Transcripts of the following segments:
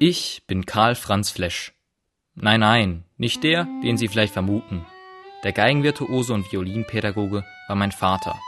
Ich bin Karl Franz Flesch. Nein, nein, nicht der, den Sie vielleicht vermuten. Der Geigenvirtuose und Violinpädagoge war mein Vater,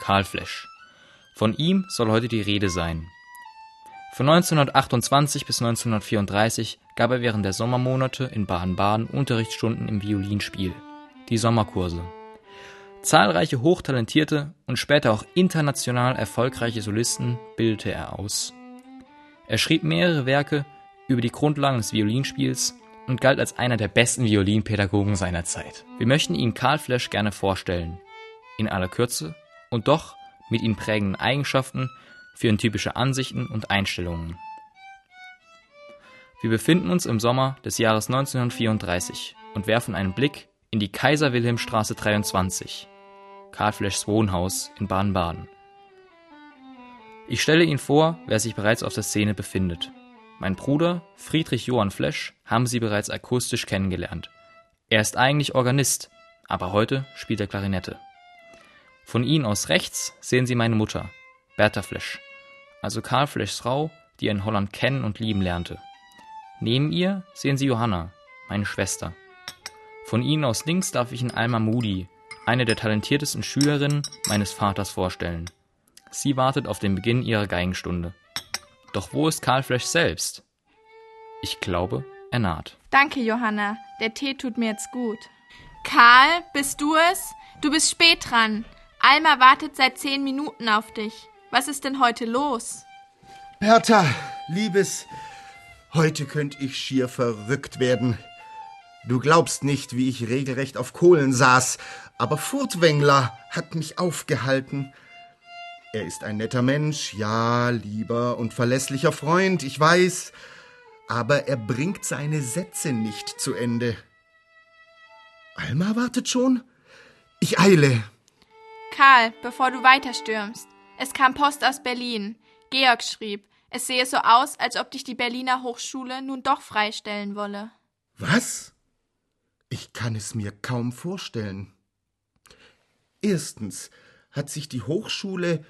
Karl Flesch. Von ihm soll heute die Rede sein. Von 1928 bis 1934 gab er während der Sommermonate in Baden-Baden Unterrichtsstunden im Violinspiel, die Sommerkurse. Zahlreiche hochtalentierte und später auch international erfolgreiche Solisten bildete er aus. Er schrieb mehrere Werke über die Grundlagen des Violinspiels und galt als einer der besten Violinpädagogen seiner Zeit. Wir möchten Ihnen Karl Flesch gerne vorstellen. In aller Kürze und doch mit ihn prägenden Eigenschaften für ihn typische Ansichten und Einstellungen. Wir befinden uns im Sommer des Jahres 1934 und werfen einen Blick in die Kaiser-Wilhelm-Straße 23, Karl Fleschs Wohnhaus in Baden-Baden. Ich stelle Ihnen vor, wer sich bereits auf der Szene befindet. Mein Bruder, Friedrich Johann Flesch, haben Sie bereits akustisch kennengelernt. Er ist eigentlich Organist, aber heute spielt er Klarinette. Von Ihnen aus rechts sehen Sie meine Mutter, Bertha Flesch, also Karl Fleschs Frau, die er in Holland kennen und lieben lernte. Neben ihr sehen Sie Johanna, meine Schwester. Von Ihnen aus links darf ich Ihnen Alma Moody, eine der talentiertesten Schülerinnen meines Vaters, vorstellen. Sie wartet auf den Beginn ihrer Geigenstunde. Doch wo ist Karl Flesch selbst? Ich glaube, er naht. Danke, Johanna. Der Tee tut mir jetzt gut. Karl, bist du es? Du bist spät dran. Alma wartet seit zehn Minuten auf dich. Was ist denn heute los? Bertha, Liebes, heute könnte ich schier verrückt werden. Du glaubst nicht, wie ich regelrecht auf Kohlen saß, aber Furtwängler hat mich aufgehalten. Er ist ein netter Mensch, ja, lieber und verlässlicher Freund, ich weiß, aber er bringt seine Sätze nicht zu Ende. Alma wartet schon? Ich eile. Karl, bevor du weiterstürmst. Es kam Post aus Berlin. Georg schrieb, es sehe so aus, als ob dich die Berliner Hochschule nun doch freistellen wolle. Was? Ich kann es mir kaum vorstellen. Erstens hat sich die Hochschule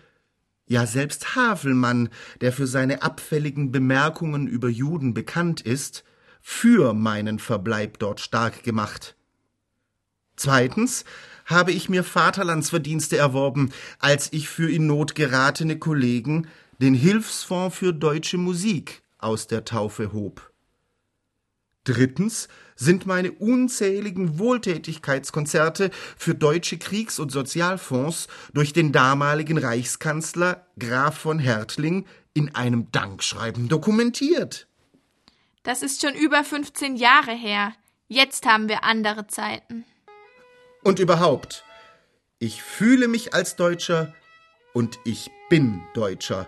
ja, selbst Havelmann, der für seine abfälligen Bemerkungen über Juden bekannt ist, für meinen Verbleib dort stark gemacht. Zweitens habe ich mir Vaterlandsverdienste erworben, als ich für in Not geratene Kollegen den Hilfsfonds für deutsche Musik aus der Taufe hob. Drittens sind meine unzähligen Wohltätigkeitskonzerte für deutsche Kriegs- und Sozialfonds durch den damaligen Reichskanzler Graf von Hertling in einem Dankschreiben dokumentiert. Das ist schon über 15 Jahre her. Jetzt haben wir andere Zeiten. Und überhaupt, ich fühle mich als Deutscher und ich bin Deutscher.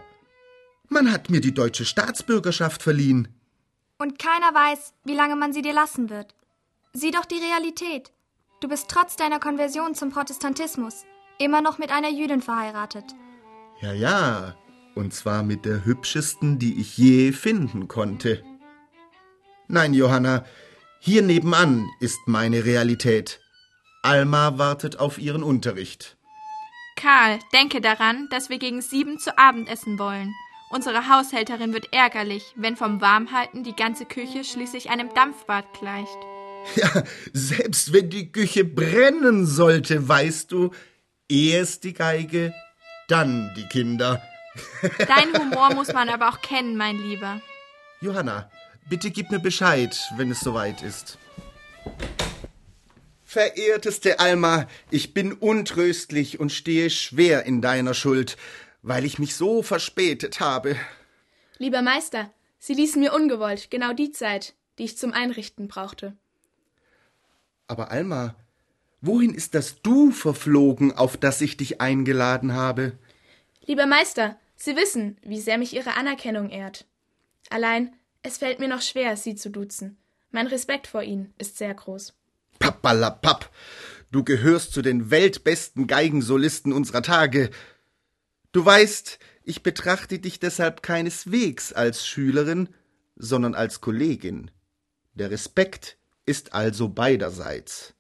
Man hat mir die deutsche Staatsbürgerschaft verliehen. Und keiner weiß, wie lange man sie dir lassen wird. Sieh doch die Realität. Du bist trotz deiner Konversion zum Protestantismus immer noch mit einer Jüdin verheiratet. Ja, ja, und zwar mit der hübschesten, die ich je finden konnte. Nein, Johanna, hier nebenan ist meine Realität. Alma wartet auf ihren Unterricht. Karl, denke daran, dass wir gegen sieben zu Abend essen wollen. Unsere Haushälterin wird ärgerlich, wenn vom Warmhalten die ganze Küche schließlich einem Dampfbad gleicht. Ja, selbst wenn die Küche brennen sollte, weißt du, erst die Geige, dann die Kinder. Deinen Humor muss man aber auch kennen, mein Lieber. Johanna, bitte gib mir Bescheid, wenn es soweit ist. Verehrteste Alma, ich bin untröstlich und stehe schwer in deiner Schuld weil ich mich so verspätet habe. Lieber Meister, Sie ließen mir ungewollt genau die Zeit, die ich zum Einrichten brauchte. Aber Alma, wohin ist das Du verflogen, auf das ich dich eingeladen habe? Lieber Meister, Sie wissen, wie sehr mich Ihre Anerkennung ehrt. Allein, es fällt mir noch schwer, Sie zu duzen. Mein Respekt vor Ihnen ist sehr groß. Pappalapapp, du gehörst zu den weltbesten Geigensolisten unserer Tage. Du weißt, ich betrachte dich deshalb keineswegs als Schülerin, sondern als Kollegin. Der Respekt ist also beiderseits.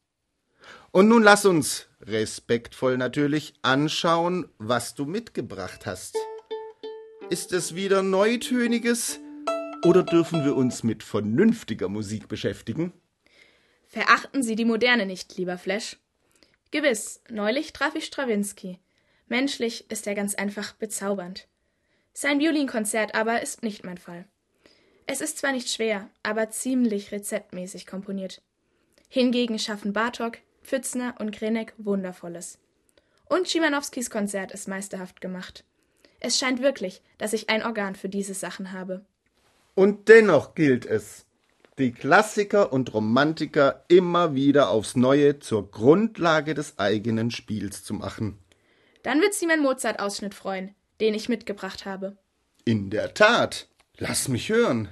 Und nun lass uns, respektvoll natürlich, anschauen, was du mitgebracht hast. Ist es wieder Neutöniges Oder dürfen wir uns mit vernünftiger Musik beschäftigen? Verachten Sie die Moderne nicht, lieber Flash. Gewiss, neulich traf ich Strawinski. Menschlich ist er ganz einfach bezaubernd. Sein Violinkonzert aber ist nicht mein Fall. Es ist zwar nicht schwer, aber ziemlich rezeptmäßig komponiert. Hingegen schaffen Bartok, Pfützner und Grenek Wundervolles. Und Schimanowskis Konzert ist meisterhaft gemacht. Es scheint wirklich, dass ich ein Organ für diese Sachen habe. Und dennoch gilt es, die Klassiker und Romantiker immer wieder aufs Neue zur Grundlage des eigenen Spiels zu machen. Dann wird sie mein Mozart-Ausschnitt freuen, den ich mitgebracht habe. In der Tat. Lass mich hören.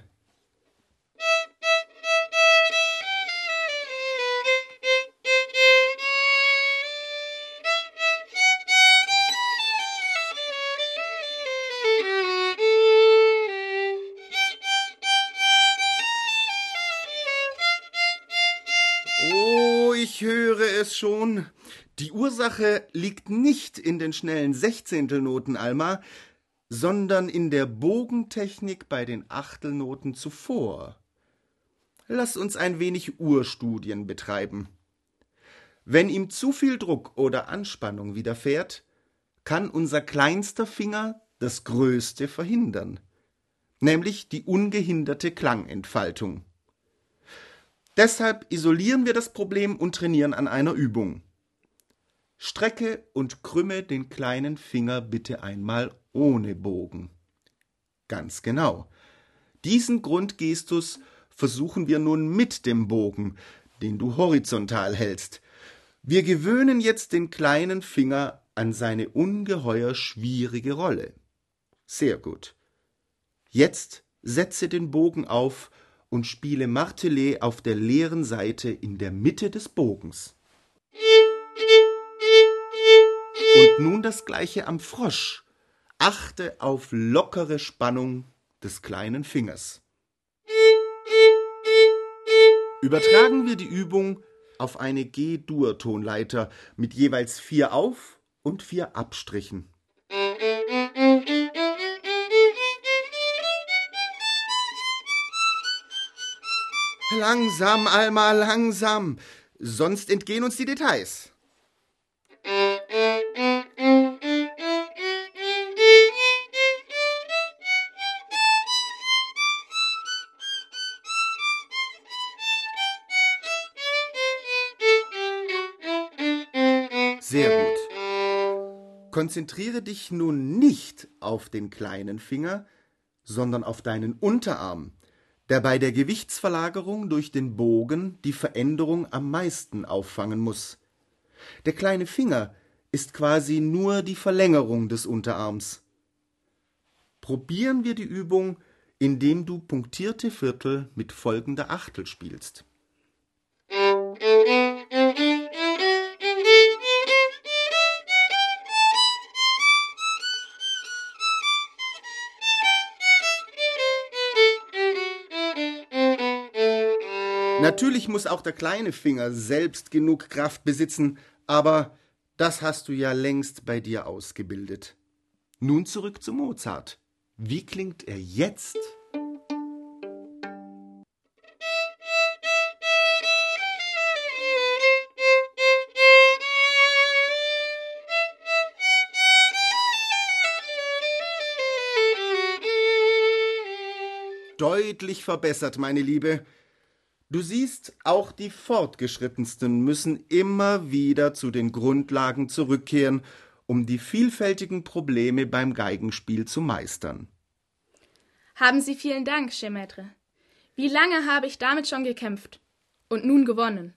Oh, ich höre es schon. Die Ursache liegt nicht in den schnellen Sechzehntelnoten, Alma, sondern in der Bogentechnik bei den Achtelnoten zuvor. Lass uns ein wenig Urstudien betreiben. Wenn ihm zu viel Druck oder Anspannung widerfährt, kann unser kleinster Finger das Größte verhindern, nämlich die ungehinderte Klangentfaltung. Deshalb isolieren wir das Problem und trainieren an einer Übung. Strecke und krümme den kleinen Finger bitte einmal ohne Bogen. Ganz genau. Diesen Grundgestus versuchen wir nun mit dem Bogen, den du horizontal hältst. Wir gewöhnen jetzt den kleinen Finger an seine ungeheuer schwierige Rolle. Sehr gut. Jetzt setze den Bogen auf und spiele Martelet auf der leeren Seite in der Mitte des Bogens. Und nun das gleiche am Frosch. Achte auf lockere Spannung des kleinen Fingers. Übertragen wir die Übung auf eine G-Dur-Tonleiter mit jeweils vier Auf- und vier Abstrichen. Langsam, Alma, langsam. Sonst entgehen uns die Details. Sehr gut. Konzentriere dich nun nicht auf den kleinen Finger, sondern auf deinen Unterarm, der bei der Gewichtsverlagerung durch den Bogen die Veränderung am meisten auffangen muss. Der kleine Finger ist quasi nur die Verlängerung des Unterarms. Probieren wir die Übung, indem du punktierte Viertel mit folgender Achtel spielst. Natürlich muss auch der kleine Finger selbst genug Kraft besitzen, aber das hast du ja längst bei dir ausgebildet. Nun zurück zu Mozart. Wie klingt er jetzt? Deutlich verbessert, meine Liebe. Du siehst, auch die Fortgeschrittensten müssen immer wieder zu den Grundlagen zurückkehren, um die vielfältigen Probleme beim Geigenspiel zu meistern. Haben Sie vielen Dank, Chemaitre. Wie lange habe ich damit schon gekämpft? Und nun gewonnen.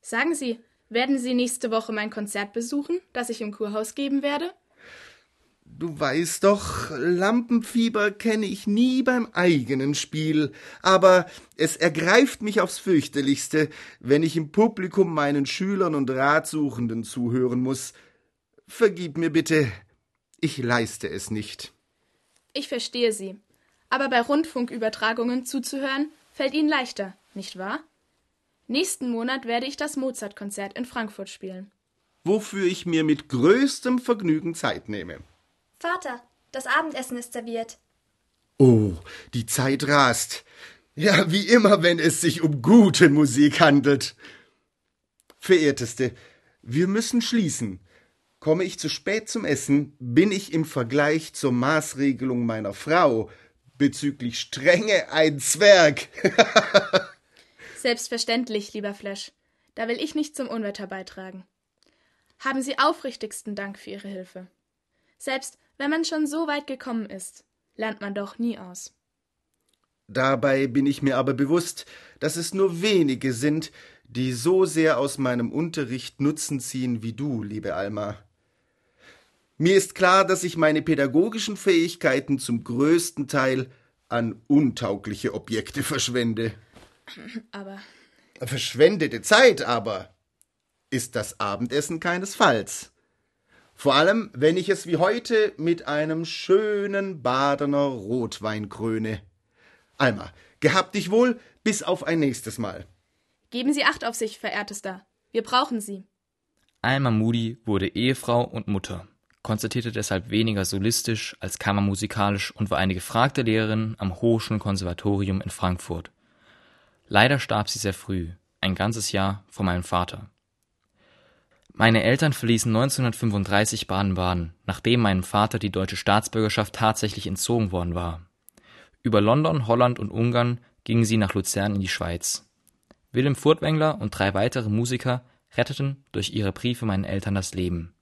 Sagen Sie, werden Sie nächste Woche mein Konzert besuchen, das ich im Kurhaus geben werde? Du weißt doch, Lampenfieber kenne ich nie beim eigenen Spiel, aber es ergreift mich aufs fürchterlichste, wenn ich im Publikum meinen Schülern und Ratsuchenden zuhören muss. Vergib mir bitte, ich leiste es nicht. Ich verstehe Sie. Aber bei Rundfunkübertragungen zuzuhören, fällt Ihnen leichter, nicht wahr? Nächsten Monat werde ich das Mozart-Konzert in Frankfurt spielen. Wofür ich mir mit größtem Vergnügen Zeit nehme. Vater, das Abendessen ist serviert. Oh, die Zeit rast. Ja, wie immer, wenn es sich um gute Musik handelt. Verehrteste, wir müssen schließen. Komme ich zu spät zum Essen, bin ich im Vergleich zur Maßregelung meiner Frau bezüglich Strenge ein Zwerg. Selbstverständlich, lieber Flash. Da will ich nicht zum Unwetter beitragen. Haben Sie aufrichtigsten Dank für Ihre Hilfe. Selbst wenn man schon so weit gekommen ist, lernt man doch nie aus. Dabei bin ich mir aber bewusst, dass es nur wenige sind, die so sehr aus meinem Unterricht Nutzen ziehen wie du, liebe Alma. Mir ist klar, dass ich meine pädagogischen Fähigkeiten zum größten Teil an untaugliche Objekte verschwende. Aber Verschwendete Zeit aber ist das Abendessen keinesfalls. Vor allem, wenn ich es wie heute mit einem schönen Badener Rotwein kröne. Alma, gehabt dich wohl, bis auf ein nächstes Mal. geben Sie Acht auf sich, verehrtester. Wir brauchen Sie. Alma Moody wurde Ehefrau und Mutter, konzertierte deshalb weniger solistisch als kammermusikalisch und war eine gefragte Lehrerin am Hochschen Konservatorium in Frankfurt. Leider starb sie sehr früh, ein ganzes Jahr vor meinem Vater. Meine Eltern verließen 1935 Baden-Baden, nachdem meinem Vater die deutsche Staatsbürgerschaft tatsächlich entzogen worden war. Über London, Holland und Ungarn gingen sie nach Luzern in die Schweiz. Wilhelm Furtwängler und drei weitere Musiker retteten durch ihre Briefe meinen Eltern das Leben.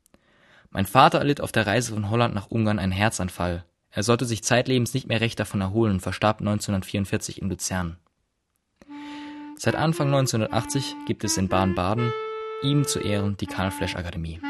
Mein Vater erlitt auf der Reise von Holland nach Ungarn einen Herzanfall. Er sollte sich zeitlebens nicht mehr recht davon erholen und verstarb 1944 in Luzern. Seit Anfang 1980 gibt es in Baden-Baden ihm zu Ehren die Karl Flesch Akademie.